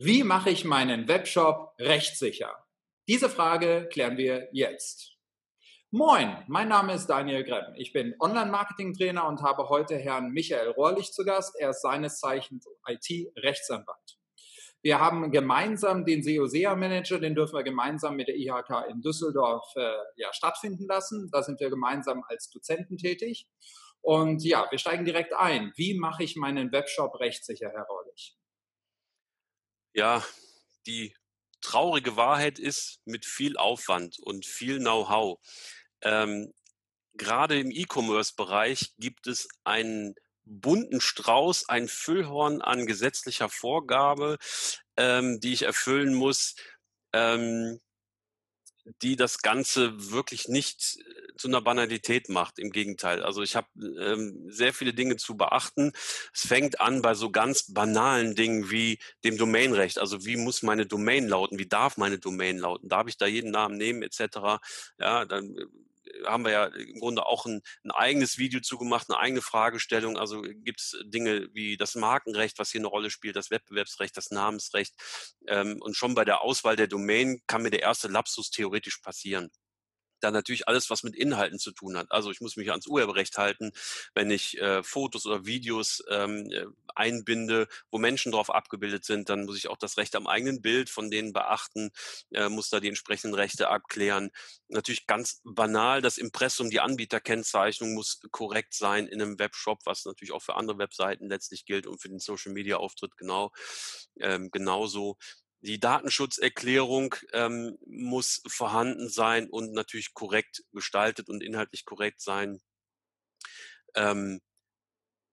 Wie mache ich meinen Webshop rechtssicher? Diese Frage klären wir jetzt. Moin, mein Name ist Daniel Gremm. Ich bin Online-Marketing-Trainer und habe heute Herrn Michael Rohrlich zu Gast. Er ist seines Zeichens IT-Rechtsanwalt. Wir haben gemeinsam den SEO-SEA-Manager, den dürfen wir gemeinsam mit der IHK in Düsseldorf äh, ja, stattfinden lassen. Da sind wir gemeinsam als Dozenten tätig. Und ja, wir steigen direkt ein. Wie mache ich meinen Webshop rechtssicher, Rohrlich? Ja, die traurige Wahrheit ist, mit viel Aufwand und viel Know-how. Ähm, gerade im E-Commerce-Bereich gibt es einen bunten Strauß, ein Füllhorn an gesetzlicher Vorgabe, ähm, die ich erfüllen muss. Ähm, die das Ganze wirklich nicht äh, zu einer Banalität macht. Im Gegenteil. Also ich habe ähm, sehr viele Dinge zu beachten. Es fängt an bei so ganz banalen Dingen wie dem Domainrecht. Also wie muss meine Domain lauten? Wie darf meine Domain lauten? Darf ich da jeden Namen nehmen etc.? Ja, dann äh, haben wir ja im Grunde auch ein, ein eigenes Video zugemacht, eine eigene Fragestellung. Also gibt es Dinge wie das Markenrecht, was hier eine Rolle spielt, das Wettbewerbsrecht, das Namensrecht. Ähm, und schon bei der Auswahl der Domain kann mir der erste Lapsus theoretisch passieren dann natürlich alles, was mit Inhalten zu tun hat. Also ich muss mich ans Urheberrecht halten, wenn ich äh, Fotos oder Videos ähm, äh, einbinde, wo Menschen drauf abgebildet sind, dann muss ich auch das Recht am eigenen Bild von denen beachten, äh, muss da die entsprechenden Rechte abklären. Natürlich ganz banal, das Impressum, die Anbieterkennzeichnung muss korrekt sein in einem Webshop, was natürlich auch für andere Webseiten letztlich gilt und für den Social-Media-Auftritt genau ähm, genauso. Die Datenschutzerklärung ähm, muss vorhanden sein und natürlich korrekt gestaltet und inhaltlich korrekt sein. Ähm,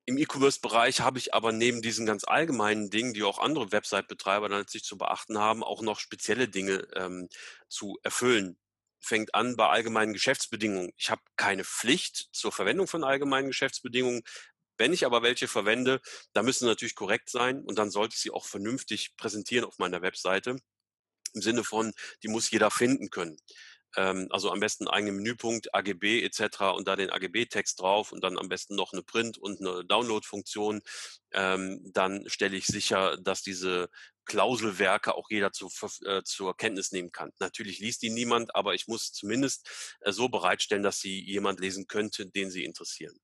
Im E-Commerce-Bereich habe ich aber neben diesen ganz allgemeinen Dingen, die auch andere Website-Betreiber dann letztlich zu beachten haben, auch noch spezielle Dinge ähm, zu erfüllen. Fängt an bei allgemeinen Geschäftsbedingungen. Ich habe keine Pflicht zur Verwendung von allgemeinen Geschäftsbedingungen. Wenn ich aber welche verwende, da müssen sie natürlich korrekt sein und dann sollte ich sie auch vernünftig präsentieren auf meiner Webseite. Im Sinne von, die muss jeder finden können. Ähm, also am besten eigenen Menüpunkt, AGB etc. und da den AGB-Text drauf und dann am besten noch eine Print- und eine Download-Funktion. Ähm, dann stelle ich sicher, dass diese Klauselwerke auch jeder zu, äh, zur Kenntnis nehmen kann. Natürlich liest die niemand, aber ich muss zumindest äh, so bereitstellen, dass sie jemand lesen könnte, den sie interessieren.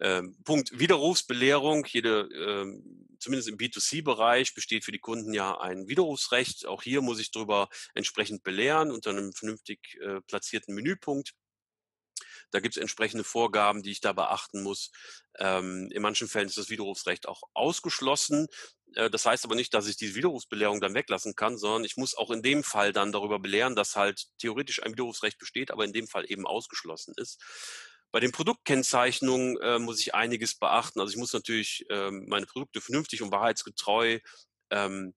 Ähm, Punkt Widerrufsbelehrung. Jede, ähm, zumindest im B2C-Bereich besteht für die Kunden ja ein Widerrufsrecht. Auch hier muss ich darüber entsprechend belehren unter einem vernünftig äh, platzierten Menüpunkt. Da gibt es entsprechende Vorgaben, die ich da beachten muss. Ähm, in manchen Fällen ist das Widerrufsrecht auch ausgeschlossen. Äh, das heißt aber nicht, dass ich diese Widerrufsbelehrung dann weglassen kann, sondern ich muss auch in dem Fall dann darüber belehren, dass halt theoretisch ein Widerrufsrecht besteht, aber in dem Fall eben ausgeschlossen ist. Bei den Produktkennzeichnungen äh, muss ich einiges beachten. Also ich muss natürlich ähm, meine Produkte vernünftig und wahrheitsgetreu ähm,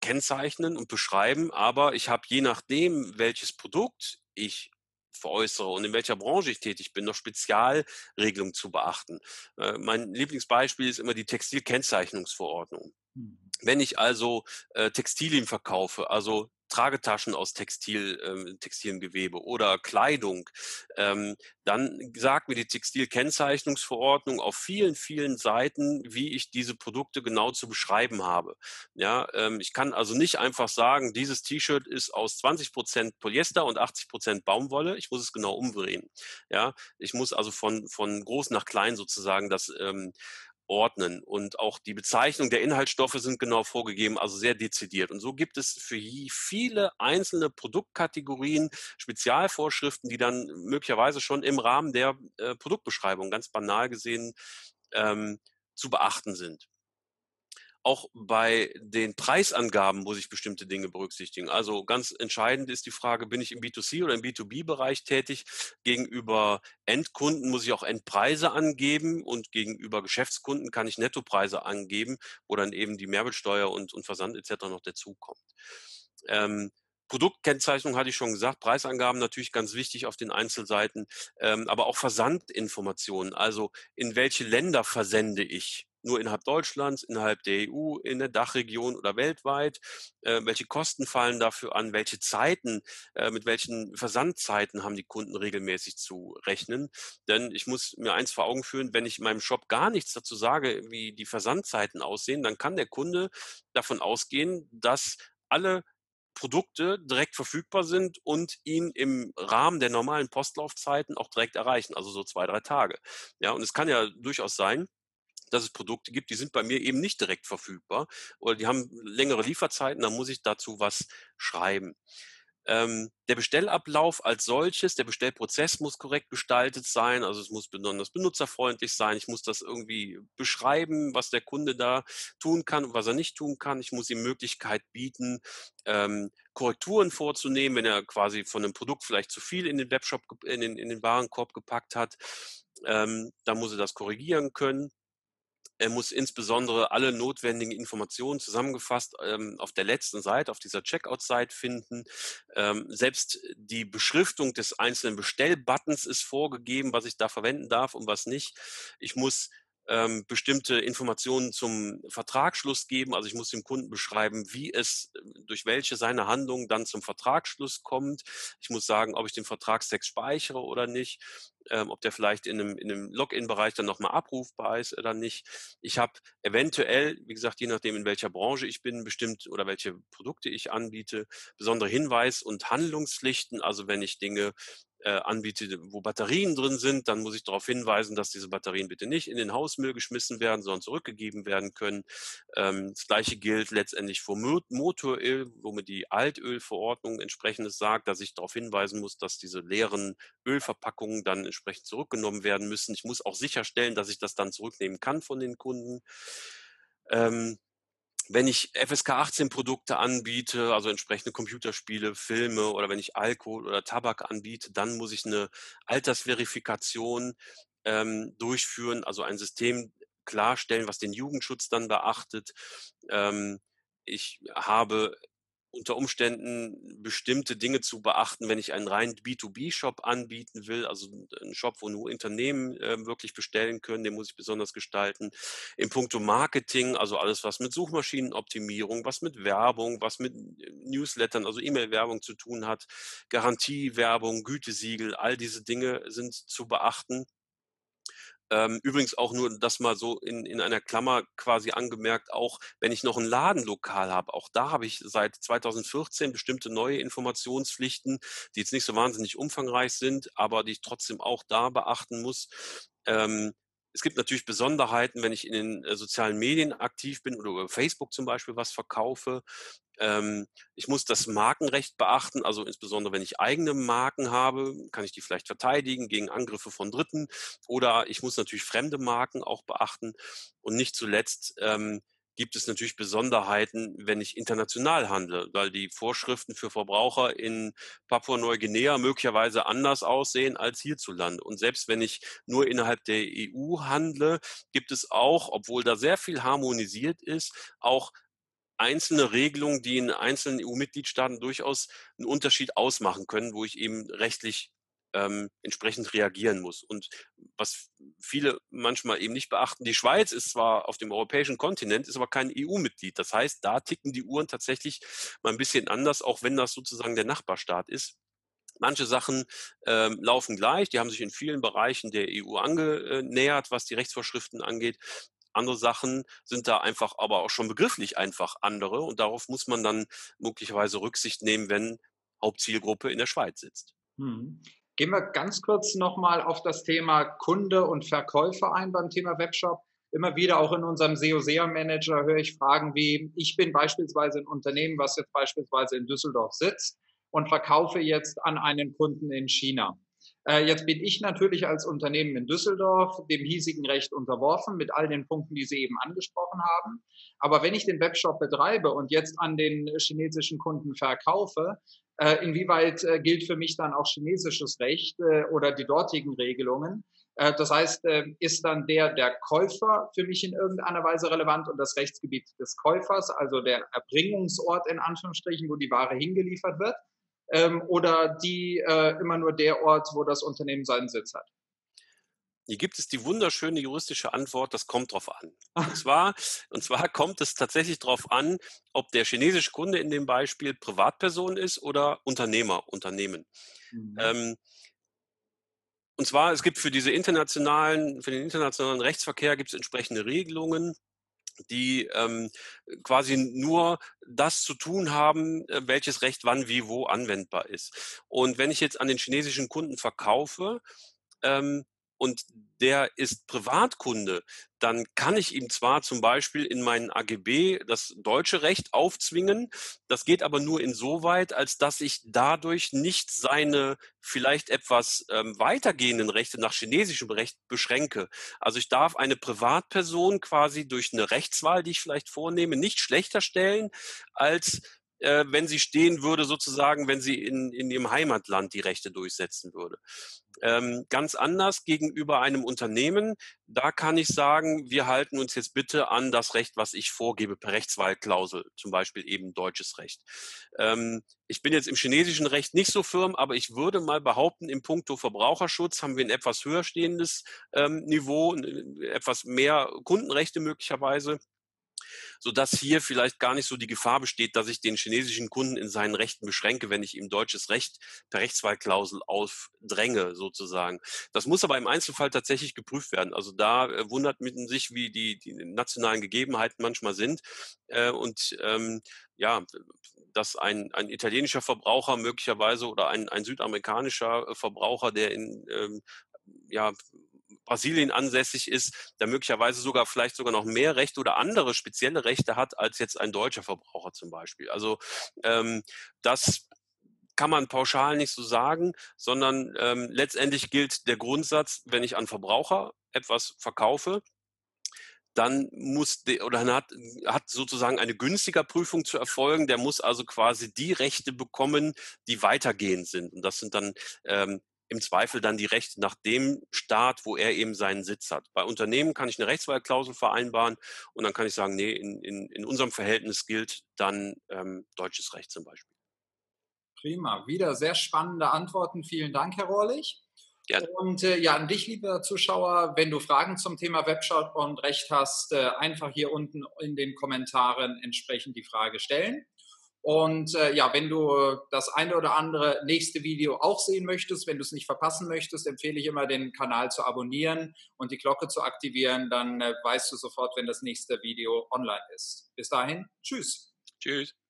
kennzeichnen und beschreiben, aber ich habe je nachdem, welches Produkt ich veräußere und in welcher Branche ich tätig bin, noch Spezialregelungen zu beachten. Äh, mein Lieblingsbeispiel ist immer die Textilkennzeichnungsverordnung. Mhm. Wenn ich also äh, Textilien verkaufe, also Tragetaschen aus Textil, ähm, textilem Gewebe oder Kleidung, ähm, dann sagt mir die Textilkennzeichnungsverordnung auf vielen, vielen Seiten, wie ich diese Produkte genau zu beschreiben habe. Ja, ähm, ich kann also nicht einfach sagen, dieses T-Shirt ist aus 20 Prozent Polyester und 80 Prozent Baumwolle. Ich muss es genau umdrehen. Ja, ich muss also von, von groß nach klein sozusagen das ähm, ordnen. Und auch die Bezeichnung der Inhaltsstoffe sind genau vorgegeben, also sehr dezidiert. Und so gibt es für viele einzelne Produktkategorien Spezialvorschriften, die dann möglicherweise schon im Rahmen der äh, Produktbeschreibung ganz banal gesehen ähm, zu beachten sind auch bei den Preisangaben muss ich bestimmte Dinge berücksichtigen. Also ganz entscheidend ist die Frage, bin ich im B2C oder im B2B-Bereich tätig? Gegenüber Endkunden muss ich auch Endpreise angeben und gegenüber Geschäftskunden kann ich Nettopreise angeben, wo dann eben die Mehrwertsteuer und, und Versand etc. noch dazukommt. Ähm, Produktkennzeichnung hatte ich schon gesagt, Preisangaben natürlich ganz wichtig auf den Einzelseiten, ähm, aber auch Versandinformationen, also in welche Länder versende ich nur innerhalb Deutschlands, innerhalb der EU, in der Dachregion oder weltweit? Äh, welche Kosten fallen dafür an? Welche Zeiten, äh, mit welchen Versandzeiten haben die Kunden regelmäßig zu rechnen? Denn ich muss mir eins vor Augen führen, wenn ich in meinem Shop gar nichts dazu sage, wie die Versandzeiten aussehen, dann kann der Kunde davon ausgehen, dass alle Produkte direkt verfügbar sind und ihn im Rahmen der normalen Postlaufzeiten auch direkt erreichen, also so zwei, drei Tage. Ja, und es kann ja durchaus sein, dass es Produkte gibt, die sind bei mir eben nicht direkt verfügbar oder die haben längere Lieferzeiten, dann muss ich dazu was schreiben. Ähm, der Bestellablauf als solches, der Bestellprozess muss korrekt gestaltet sein, also es muss besonders benutzerfreundlich sein. Ich muss das irgendwie beschreiben, was der Kunde da tun kann und was er nicht tun kann. Ich muss ihm Möglichkeit bieten, ähm, Korrekturen vorzunehmen, wenn er quasi von einem Produkt vielleicht zu viel in den Webshop, in den, in den Warenkorb gepackt hat. Ähm, dann muss er das korrigieren können. Er muss insbesondere alle notwendigen Informationen zusammengefasst ähm, auf der letzten Seite, auf dieser Checkout-Seite finden. Ähm, selbst die Beschriftung des einzelnen Bestellbuttons ist vorgegeben, was ich da verwenden darf und was nicht. Ich muss ähm, bestimmte Informationen zum Vertragsschluss geben. Also ich muss dem Kunden beschreiben, wie es, durch welche seine Handlung dann zum Vertragsschluss kommt. Ich muss sagen, ob ich den Vertragstext speichere oder nicht ähm, ob der vielleicht in einem, in einem Login-Bereich dann nochmal abrufbar ist oder nicht. Ich habe eventuell, wie gesagt, je nachdem, in welcher Branche ich bin, bestimmt oder welche Produkte ich anbiete, besondere Hinweis- und Handlungspflichten. Also wenn ich Dinge äh, anbiete, wo Batterien drin sind, dann muss ich darauf hinweisen, dass diese Batterien bitte nicht in den Hausmüll geschmissen werden, sondern zurückgegeben werden können. Ähm, das gleiche gilt letztendlich für Motoröl, womit die Altölverordnung entsprechendes sagt, dass ich darauf hinweisen muss, dass diese leeren Ölverpackungen dann entsprechend zurückgenommen werden müssen. Ich muss auch sicherstellen, dass ich das dann zurücknehmen kann von den Kunden. Ähm, wenn ich FSK 18 Produkte anbiete, also entsprechende Computerspiele, Filme oder wenn ich Alkohol oder Tabak anbiete, dann muss ich eine Altersverifikation ähm, durchführen, also ein System klarstellen, was den Jugendschutz dann beachtet. Ähm, ich habe unter Umständen bestimmte Dinge zu beachten, wenn ich einen reinen B2B-Shop anbieten will, also einen Shop, wo nur Unternehmen äh, wirklich bestellen können, den muss ich besonders gestalten. Im Punkto Marketing, also alles, was mit Suchmaschinenoptimierung, was mit Werbung, was mit äh, Newslettern, also E-Mail-Werbung zu tun hat, Garantiewerbung, Gütesiegel, all diese Dinge sind zu beachten. Ähm, übrigens auch nur das mal so in, in einer Klammer quasi angemerkt, auch wenn ich noch ein Ladenlokal habe, auch da habe ich seit 2014 bestimmte neue Informationspflichten, die jetzt nicht so wahnsinnig umfangreich sind, aber die ich trotzdem auch da beachten muss. Ähm, es gibt natürlich Besonderheiten, wenn ich in den äh, sozialen Medien aktiv bin oder über Facebook zum Beispiel was verkaufe. Ähm, ich muss das Markenrecht beachten, also insbesondere wenn ich eigene Marken habe, kann ich die vielleicht verteidigen gegen Angriffe von Dritten. Oder ich muss natürlich fremde Marken auch beachten. Und nicht zuletzt ähm, gibt es natürlich Besonderheiten, wenn ich international handle, weil die Vorschriften für Verbraucher in Papua-Neuguinea möglicherweise anders aussehen als hierzulande. Und selbst wenn ich nur innerhalb der EU handle, gibt es auch, obwohl da sehr viel harmonisiert ist, auch einzelne Regelungen, die in einzelnen EU-Mitgliedstaaten durchaus einen Unterschied ausmachen können, wo ich eben rechtlich ähm, entsprechend reagieren muss. Und was viele manchmal eben nicht beachten, die Schweiz ist zwar auf dem europäischen Kontinent, ist aber kein EU-Mitglied. Das heißt, da ticken die Uhren tatsächlich mal ein bisschen anders, auch wenn das sozusagen der Nachbarstaat ist. Manche Sachen ähm, laufen gleich, die haben sich in vielen Bereichen der EU angenähert, was die Rechtsvorschriften angeht. Andere Sachen sind da einfach aber auch schon begrifflich einfach andere und darauf muss man dann möglicherweise Rücksicht nehmen, wenn Hauptzielgruppe in der Schweiz sitzt. Hm. Gehen wir ganz kurz nochmal auf das Thema Kunde und Verkäufer ein beim Thema Webshop. Immer wieder auch in unserem SEO-SEA-Manager höre ich Fragen wie, ich bin beispielsweise ein Unternehmen, was jetzt beispielsweise in Düsseldorf sitzt und verkaufe jetzt an einen Kunden in China. Äh, jetzt bin ich natürlich als Unternehmen in Düsseldorf dem hiesigen Recht unterworfen mit all den Punkten, die Sie eben angesprochen haben. Aber wenn ich den Webshop betreibe und jetzt an den chinesischen Kunden verkaufe, äh, inwieweit äh, gilt für mich dann auch chinesisches Recht oder die dortigen Regelungen? Das heißt, ist dann der, der Käufer für mich in irgendeiner Weise relevant und das Rechtsgebiet des Käufers, also der Erbringungsort in Anführungsstrichen, wo die Ware hingeliefert wird? Ähm, oder die äh, immer nur der Ort, wo das Unternehmen seinen Sitz hat? Hier gibt es die wunderschöne juristische Antwort, das kommt drauf an. Und zwar, und zwar kommt es tatsächlich darauf an, ob der chinesische Kunde in dem Beispiel Privatperson ist oder Unternehmer, Unternehmen. Mhm. Ähm, und zwar, es gibt für diese internationalen, für den internationalen Rechtsverkehr gibt es entsprechende Regelungen, die ähm, quasi nur das zu tun haben, äh, welches Recht wann, wie, wo anwendbar ist. Und wenn ich jetzt an den chinesischen Kunden verkaufe, ähm, und der ist Privatkunde, dann kann ich ihm zwar zum Beispiel in meinen AGB das deutsche Recht aufzwingen, das geht aber nur insoweit, als dass ich dadurch nicht seine vielleicht etwas ähm, weitergehenden Rechte nach chinesischem Recht beschränke. Also ich darf eine Privatperson quasi durch eine Rechtswahl, die ich vielleicht vornehme, nicht schlechter stellen als äh, wenn sie stehen würde, sozusagen, wenn sie in, in ihrem Heimatland die Rechte durchsetzen würde. Ähm, ganz anders gegenüber einem Unternehmen, da kann ich sagen, wir halten uns jetzt bitte an das Recht, was ich vorgebe per Rechtswahlklausel, zum Beispiel eben deutsches Recht. Ähm, ich bin jetzt im chinesischen Recht nicht so firm, aber ich würde mal behaupten, im Punkto Verbraucherschutz haben wir ein etwas höher stehendes ähm, Niveau, etwas mehr Kundenrechte möglicherweise sodass hier vielleicht gar nicht so die Gefahr besteht, dass ich den chinesischen Kunden in seinen Rechten beschränke, wenn ich ihm deutsches Recht per Rechtswahlklausel aufdränge, sozusagen. Das muss aber im Einzelfall tatsächlich geprüft werden. Also da äh, wundert man sich, wie die, die nationalen Gegebenheiten manchmal sind. Äh, und ähm, ja, dass ein, ein italienischer Verbraucher möglicherweise oder ein, ein südamerikanischer Verbraucher, der in ähm, ja, Brasilien ansässig ist, der möglicherweise sogar vielleicht sogar noch mehr Rechte oder andere spezielle Rechte hat als jetzt ein deutscher Verbraucher zum Beispiel. Also ähm, das kann man pauschal nicht so sagen, sondern ähm, letztendlich gilt der Grundsatz, wenn ich an Verbraucher etwas verkaufe, dann muss der, oder hat, hat sozusagen eine günstiger Prüfung zu erfolgen. Der muss also quasi die Rechte bekommen, die weitergehend sind. Und das sind dann ähm, im Zweifel dann die Rechte nach dem Staat, wo er eben seinen Sitz hat. Bei Unternehmen kann ich eine Rechtswahlklausel vereinbaren und dann kann ich sagen, nee, in, in, in unserem Verhältnis gilt dann ähm, deutsches Recht zum Beispiel. Prima, wieder sehr spannende Antworten. Vielen Dank, Herr Rohrlich. Gerne. Und äh, ja, an dich, lieber Zuschauer, wenn du Fragen zum Thema Webshop und Recht hast, äh, einfach hier unten in den Kommentaren entsprechend die Frage stellen. Und äh, ja, wenn du das eine oder andere nächste Video auch sehen möchtest, wenn du es nicht verpassen möchtest, empfehle ich immer, den Kanal zu abonnieren und die Glocke zu aktivieren. Dann äh, weißt du sofort, wenn das nächste Video online ist. Bis dahin, tschüss. Tschüss.